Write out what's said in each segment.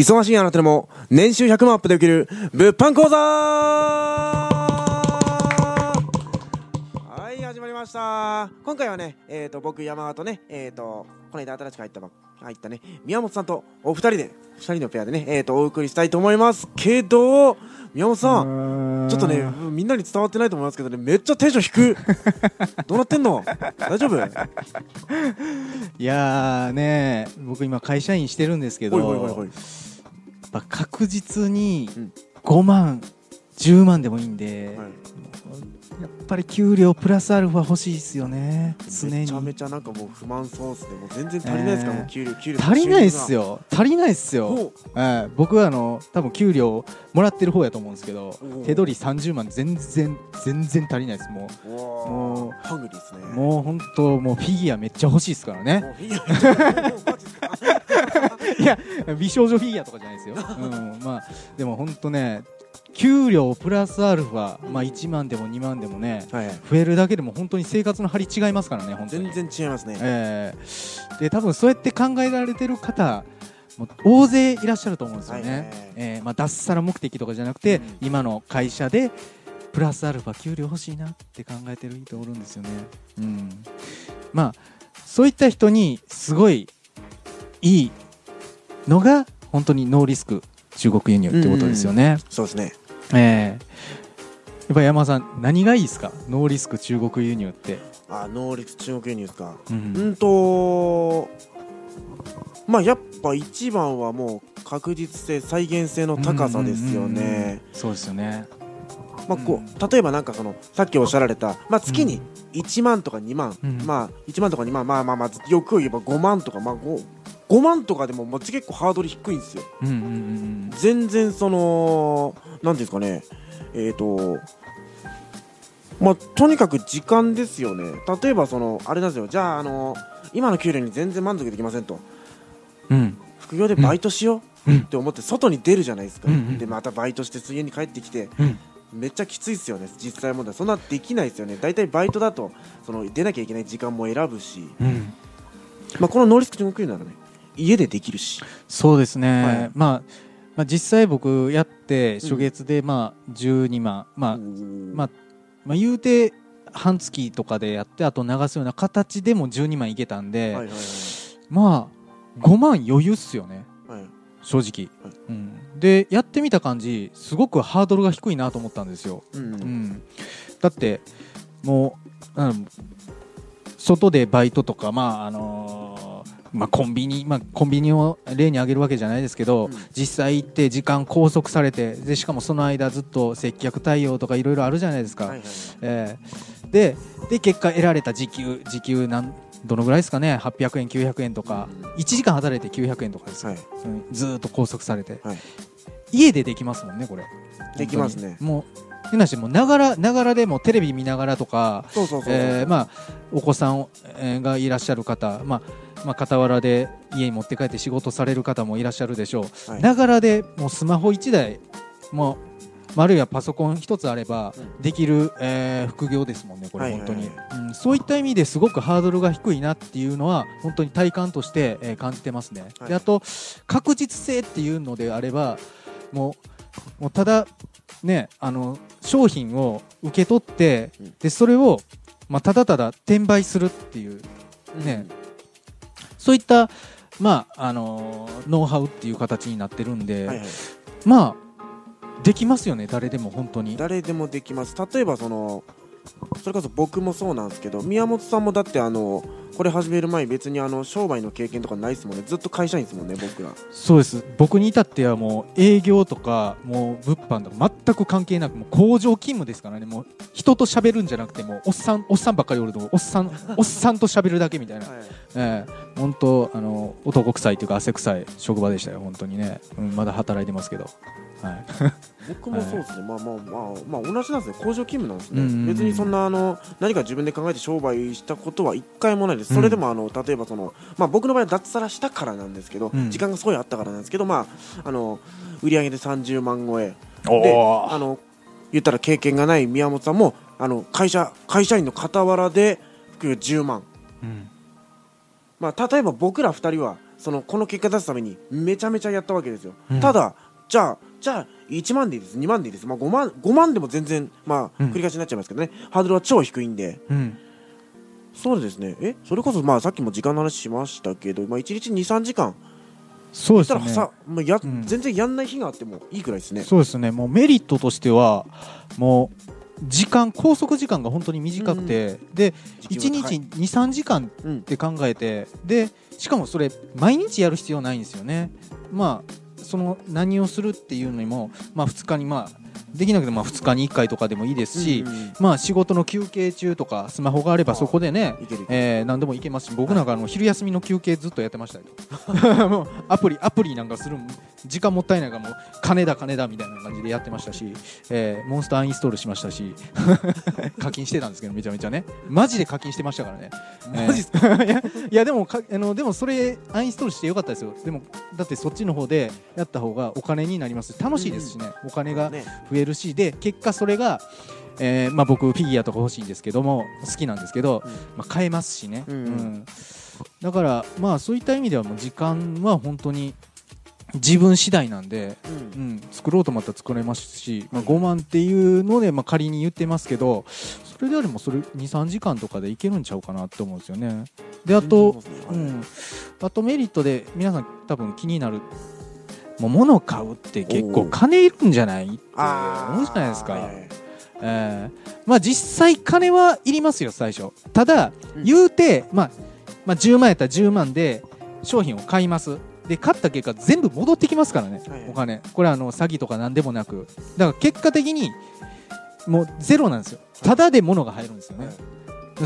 忙しいあなたでも年収100万アップできる物販講座。はい始まりました。今回はねえっ、ー、と僕山形とねえっ、ー、とこの間新しく入ったば入ったね宮本さんとお二人で二人のペアでねえっ、ー、とお送りしたいと思います。けど宮本さんちょっとねみんなに伝わってないと思いますけどねめっちゃテンション低 どうなってんの？大丈夫？いやーね僕今会社員してるんですけど確実に5万10万でもいいんで、はい。やっぱり給料プラスアルファ欲しいですよね。常に。めちゃめちゃなんかもう不満そうっすね。もう全然足りないですか、えー、もう給料給料。足りないっすよ。足りないっすよ、えー、僕はあの多分給料もらってる方やと思うんですけど手取り30万全然全然足りないです。もう。もう。ハングリーですね。もう本当もうフィギュアめっちゃ欲しいですからねいや美少女フィギュアとかじゃないですよ、うん、まあでも本当ね給料プラスアルファ、まあ、1万でも2万でもね、はい、増えるだけでも本当に生活の張り違いますからね全然違いますね、えー、で多分そうやって考えられてる方も大勢いらっしゃると思うんですよね、はいはい、えー、まあ、脱サラ目的とかじゃなくて、うん、今の会社でプラスアルファ給料欲しいなって考えてる人おるんですよね、うん、まあそういった人にすごいいいのが本当にノーリスク中国輸入ってことですよね、うんうん、そうですね。ええ。やっぱ山田さん何がいいですか？ノーリスク中国輸入って。あノーリスク中国輸入ですか。うん、うんとまあやっぱ一番はもう確実性再現性の高さですよね、そうですよね。まあ、こう例えばなんかそのさっきおっしゃられた、まあ、月に1万とか2万、うん、まあ1万とか2万。まあまあまあよく言えば5万とか、まあ、5, 5万とかでもまあ結構ハードル低いんですよ、うんうんうん、全然そのなんですかね。えっ、ー、とまあとにかく時間ですよね。例えばそのあれなんですよ。じゃああの今の給料に全然満足できませんと、うん、副業でバイトしようって思って外に出るじゃないですか、うんうん、でまたバイトして家に帰ってきて、うん、めっちゃきついですよね。実際問題。そんなできないですよね。大体バイトだとその出なきゃいけない時間も選ぶし、うん、まあ、このノーリスク中国ならね家でできるし。そうですね、はい、まあまあ、実際僕やって初月でまあ12万、まあまあまあ、言うて半月とかでやってあと流すような形でも12万いけたんで、はいはいはい、まあ5万余裕っすよね、はい、正直、はい、うん、でやってみた感じすごくハードルが低いなと思ったんですよ、うん、うん、だってもう、うん、外でバイトとかまああのーまあ、コンビニ、まあ、コンビニを例に挙げるわけじゃないですけど、うん、実際行って時間拘束されてでしかもその間ずっと接客対応とかいろいろあるじゃないですか、はいはいはい、えー、でで結果得られた時給時給なんどのぐらいですかね？800円900円とか、うん、1時間働いて900円とかです、はい、うん、ずっと拘束されて、はい、家でできますもんねこれ。できますね。もう変なしもながらながらでもテレビ見ながらとかお子さんがいらっしゃる方、まあまあ、傍らで家に持って帰って仕事される方もいらっしゃるでしょう、ながらでもうスマホ1台もあるいはパソコン1つあればできる、えー、副業ですもんね、これ、本当に、うん、そういった意味ですごくハードルが低いなっていうのは本当に体感として、えー、感じてますね、はい、であと確実性っていうのであればもうもうただ、ね、あの商品を受け取ってでそれを、まあ、ただただ転売するっていうね、うんそういった、まああのノウハウっていう形になってるんで、はいはい、まあできますよね誰でも本当に。誰でもできます。例えばそのそれこそ僕もそうなんですけど宮本さんもだってあのこれ始める前別にあの商売の経験とかないですもんね。ずっと会社員ですもんね僕ら。そうです。僕に至ってはもう営業とかもう物販とか全く関係なくもう工場勤務ですからね。もう人と喋るんじゃなくてもうおっさんおっさんばっかりおるとおっさん おっさんと喋るだけみたいな、はい、えー、本当あの男臭いというか汗臭い職場でしたよ。本当にね、うん、まだ働いてますけど。はい僕もそうですね、はい、まあまあまあまあ同じなんですね。工場勤務なんですね、うんうんうん、別にそんなあの何か自分で考えて商売したことは一回もないです、それでもあの例えばそのまあ僕の場合は脱サラしたからなんですけど、うん、時間がすごいあったからなんですけどまああの売上で30万超え。であの言ったら経験がない宮本さんもあの会社会社員の傍らで副業10万、うん、まあ例えば僕ら2人はそのこの結果出すためにめちゃめちゃやったわけですよ、うん。ただじゃあじゃあ1万でいいです。2万でいいです、まあ、5, 万5万でも全然まあうん。繰り返しになっちゃいますけどね、ハードルは超低いんで。うん。そうですね。え？それこそまあさっきも時間の話しましたけど、まあ、1日23時間。そうですね。したらさ、まあやうん。全然やんない日があってもいいくらいですね。そうですね。もうメリットとしてはもう時間拘束時間が本当に短くて、で1日時給が高い。23時間うんって考えてでしかもそれ毎日やる必要ないんですよね。まあその何をするっていうのにも、まあ、2日にまあできなくてもまあ2日に1回とかでもいいですし、まあ仕事の休憩中とかスマホがあればそこでねえー、何でもいけますし僕なんかあの昼休みの休憩ずっとやってましたよ。もうアプリアプリなんかする時間もったいないからもう金だ金だみたいな感じでやってましたし、えーモンスターインストールしましたし 課金してたんですけどめちゃめちゃね。マジで課金してましたからね。マジっすか、いやいやでもかあのでもそれアンインストールしてよかったですよ。でもだってそっちの方でやった方がお金になりますし楽しいですしね、お金がね増えるしで結果それが、えーまあ、僕フィギュアとか欲しいんですけども好きなんですけど、うん。まあ、買えますしね、うんうん。だからまあそういった意味ではもう時間は本当に自分次第なんで、うん。うん、作ろうと思ったら作れますし、まあ、5万っていうので、まあ、仮に言ってますけどそれであればそれ23時間とかでいけるんちゃうかなって思うんですよね。であと、ううんん、あとメリットで皆さん多分気になるもう物を買うって結構金いるんじゃない？って思うじゃないですか、えーまあ実際金はいりますよ最初。ただうん。言うて、まあ、まあ10万やったら10万で商品を買います。で買った結果全部戻ってきますからね、お金。これはあの詐欺とか何でもなく。だから結果的にもうゼロなんですよ。ただで物が入るんですよね、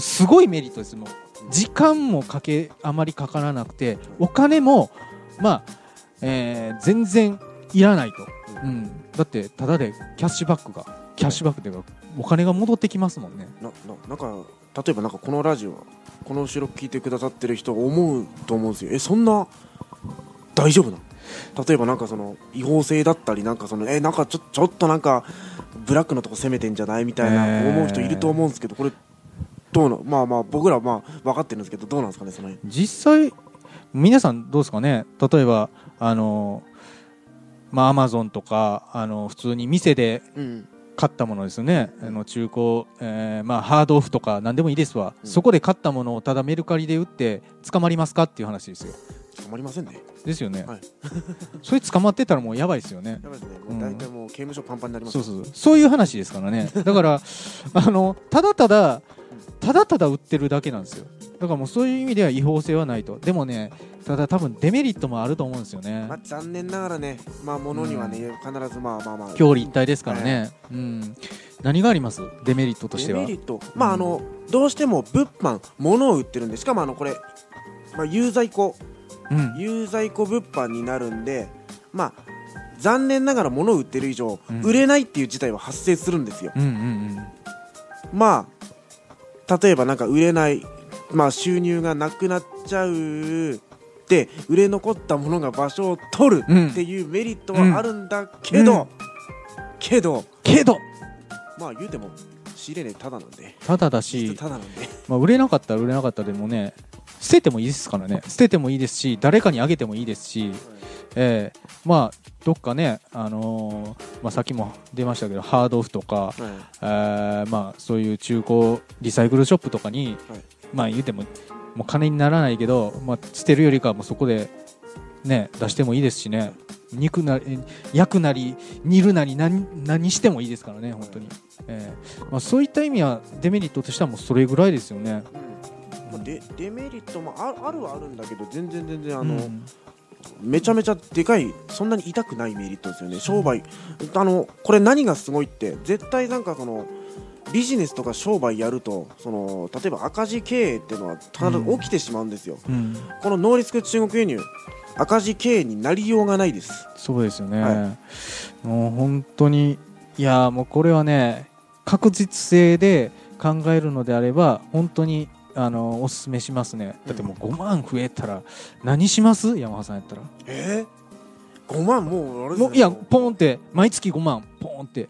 すごいメリットです。もう時間もかけあまりかからなくてお金もまあ、えー全然いらないと、うん、だってただでキャッシュバックがキャッシュバックというかお金が戻ってきますもんね。なななんか例えばなんかこのラジオこの収録聞いてくださってる人思うと思うんですよ。えそんな大丈夫なの？例えばなんかその違法性だったりなんかそのえなんかちょちょっとなんかブラックのとこ攻めてんじゃないみたいなえー思う人いると思うんですけどこれどうなまあまあ僕らはまあ分かってるんですけどどうなんですかねその辺。実際皆さんどうですかね？例えばあのまあアマゾンとかあの普通に店でうん。買ったものですよね、あの中古、えーまあ、ハードオフとか何でもいいですわ、うん。そこで買ったものをただメルカリで売って捕まりますか？っていう話ですよ捕まりませんね。ですよね、はい。それ捕まってたらもうやばいですよね。やばいですね。うん。もう大体もう刑務所パンパンになりますそうそうそう。いう話ですからね。だから あのただただただただ売ってるだけなんですよ。だからもうそういう意味では違法性はないと。でもねただ多分デメリットもあると思うんですよね。まあ残念ながらねまあ物にはね必ずまあまあまあ表裏一体ですからね、うん、何があります？デメリットとしては。デメリット。まああのどうしても物販物を売ってるんでしかもあのこれ、まあ、有在庫うん有在庫物販になるんでまあ残念ながら物を売ってる以上、うん。売れないっていう事態は発生するんですよ。まあ例えばなんか売れないまあ収入がなくなっちゃうで売れ残ったものが場所を取るうん。っていうメリットはあるんだけど、うん。けどけど。まあ言うても仕入れねただなんで。ただだ実し、質ただなんで。まあ、売れなかったら売れなかったでもね捨ててもいいですからね。捨ててもいいですし誰かにあげてもいいですし、えーまあどっかね、あのーまあ、さっきも出ましたけどハードオフとか、はい。えーまあ、そういう中古リサイクルショップとかに、はい。まあ言うてももう金にならないけど、まあ、捨てるよりかはもうそこで、ね、出してもいいですしね。肉なり焼くなり煮るなり何何してもいいですからね本当に、えーまあ、そういった意味はデメリットとしてはもうそれぐらいですよね。まあデデメリットもああるはあるんだけど全然全然あの、うん。めちゃめちゃでかいそんなに痛くないメリットですよね。商売。あのこれ何がすごいって絶対なんかそのビジネスとか商売やるとその例えば赤字経営っていうのは必ず起きてしまうんですよ、うん。このノーリスク中国輸入赤字経営になりようがないです。そうですよね、はもう本当にいやもうこれはね確実性で考えるのであれば本当にあのおすすめしますね。だってもう5万増えたら何します？山田さんやったら。え？ー、5万もうあれですね。もういやポンって。毎月5万。ポンって。い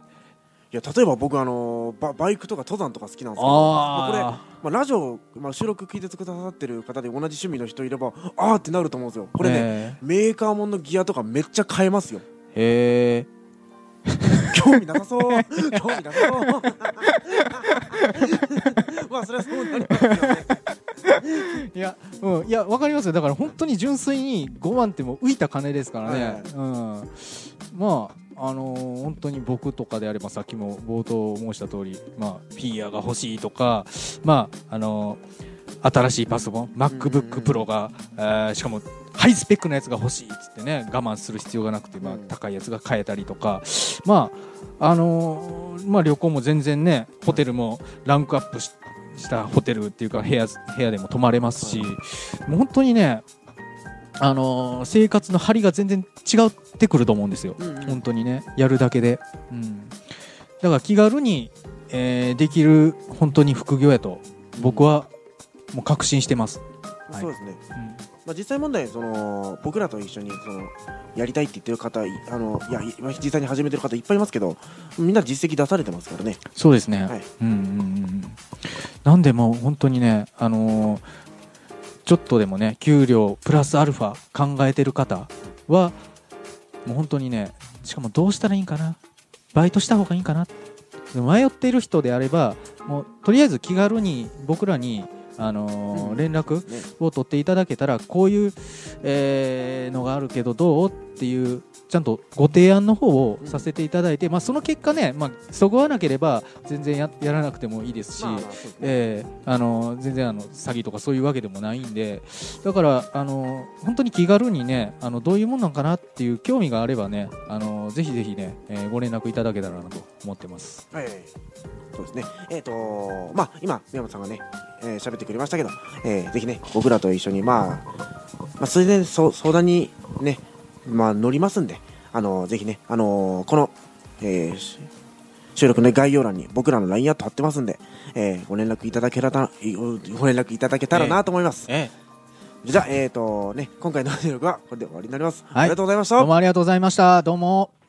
いや例えば僕あのババイクとか登山とか好きなんですけどあー。これ、まあ、ラジオ、まあ、収録聞いてくださってる方で同じ趣味の人いればあーってなると思うんですよ。これね、ねメーカーもんのギアとかめっちゃ買えますよ。へえ。興味なさそう。興味なさそうまあそれはそうなりますよねいや、うん、いや、わかりますよ。だから本当に純粋に5万ってもう浮いた金ですからね。はいうん。まあ、あのー本当に僕とかであればさっきも冒頭申した通り、まあ、フィギュアが欲しいとか、まあ、あのー新しいパソコン、MacBook Pro が、えーしかもハイスペックなやつが欲しいっつってね、我慢する必要がなくて、まあうん、高いやつが買えたりとか、まあ、あのーまあ、旅行も全然ね、ホテルもランクアップししたホテルっていうか部屋部屋でも泊まれますし、もう本当にね、あのー生活の張りが全然違ってくると思うんですよ、うんうん。本当にね、やるだけで。うん、だから気軽に、えーできる本当に副業やと僕はもう確信してます。はい。そうですね、うん。まあ、実際問題その僕らと一緒にそのやりたいって言ってる方いあのいやい実際に始めてる方いっぱいいますけどみんな実績出されてますからね。そうですね、はい。うんうんうんうん。なんでもう本当にね、あのーちょっとでもね給料プラスアルファ考えてる方はもう本当にねしかもどうしたらいいんかな？バイトした方がいいんかな？迷っている人であればもうとりあえず気軽に僕らに、あのーうん。連絡ねを取っていただけたらこういう、えーのがあるけどどう？っていうちゃんとご提案の方をさせていただいて、まあ、その結果ね、まあ、そぐわなければ全然ややらなくてもいいですし、まあねえーあの全然あの詐欺とかそういうわけでもないんでだからあの本当に気軽にねあのどういうもんなんかなっていう興味があればねあのぜひぜひね、えーご連絡いただけたらなと思ってます。はいそうですねえっ、とまあ今宮本さんがねえー喋、ってくれましたけど、えーぜひね僕らと一緒にまあまあそれでそ相談にねまあ乗りますんであのぜひねあのこの、えーし収録の概要欄に僕らの LINE アット貼ってますんで、えーご連絡いただけたらご連絡いただけたらなと思います、えじゃあえっ、とね今回の収録はこれで終わりになります、はい。ありがとうございました。どうもありがとうございました。どうも。